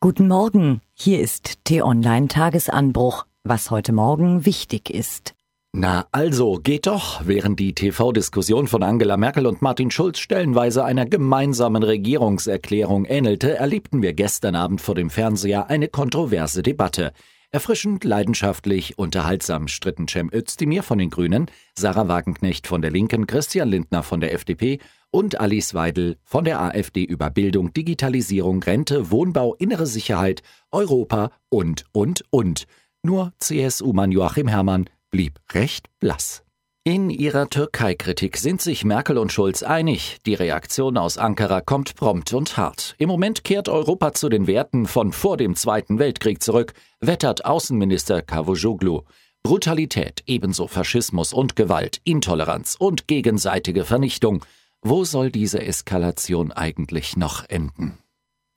Guten Morgen, hier ist T-Online Tagesanbruch, was heute Morgen wichtig ist. Na also, geht doch. Während die TV-Diskussion von Angela Merkel und Martin Schulz stellenweise einer gemeinsamen Regierungserklärung ähnelte, erlebten wir gestern Abend vor dem Fernseher eine kontroverse Debatte. Erfrischend, leidenschaftlich, unterhaltsam stritten Cem Özdemir von den Grünen, Sarah Wagenknecht von der Linken, Christian Lindner von der FDP und Alice Weidel von der AfD über Bildung, Digitalisierung, Rente, Wohnbau, innere Sicherheit, Europa und, und, und. Nur CSU-Mann Joachim Herrmann blieb recht blass. In ihrer Türkei-Kritik sind sich Merkel und Schulz einig. Die Reaktion aus Ankara kommt prompt und hart. Im Moment kehrt Europa zu den Werten von vor dem Zweiten Weltkrieg zurück, wettert Außenminister Cavusoglu. Brutalität, ebenso Faschismus und Gewalt, Intoleranz und gegenseitige Vernichtung – wo soll diese Eskalation eigentlich noch enden?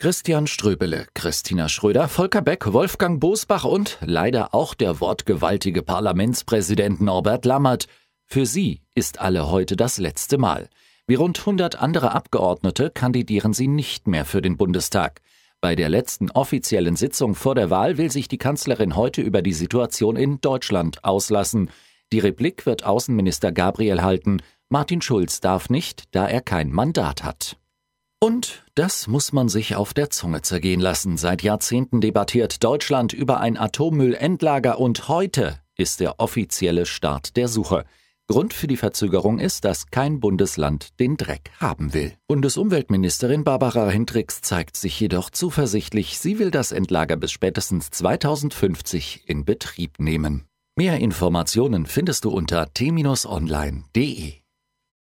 Christian Ströbele, Christina Schröder, Volker Beck, Wolfgang Bosbach und leider auch der wortgewaltige Parlamentspräsident Norbert Lammert. Für sie ist alle heute das letzte Mal. Wie rund 100 andere Abgeordnete kandidieren sie nicht mehr für den Bundestag. Bei der letzten offiziellen Sitzung vor der Wahl will sich die Kanzlerin heute über die Situation in Deutschland auslassen. Die Replik wird Außenminister Gabriel halten. Martin Schulz darf nicht, da er kein Mandat hat. Und das muss man sich auf der Zunge zergehen lassen. Seit Jahrzehnten debattiert Deutschland über ein Atommüllendlager und heute ist der offizielle Start der Suche. Grund für die Verzögerung ist, dass kein Bundesland den Dreck haben will. Bundesumweltministerin Barbara Hendricks zeigt sich jedoch zuversichtlich, sie will das Endlager bis spätestens 2050 in Betrieb nehmen. Mehr Informationen findest du unter t-online.de.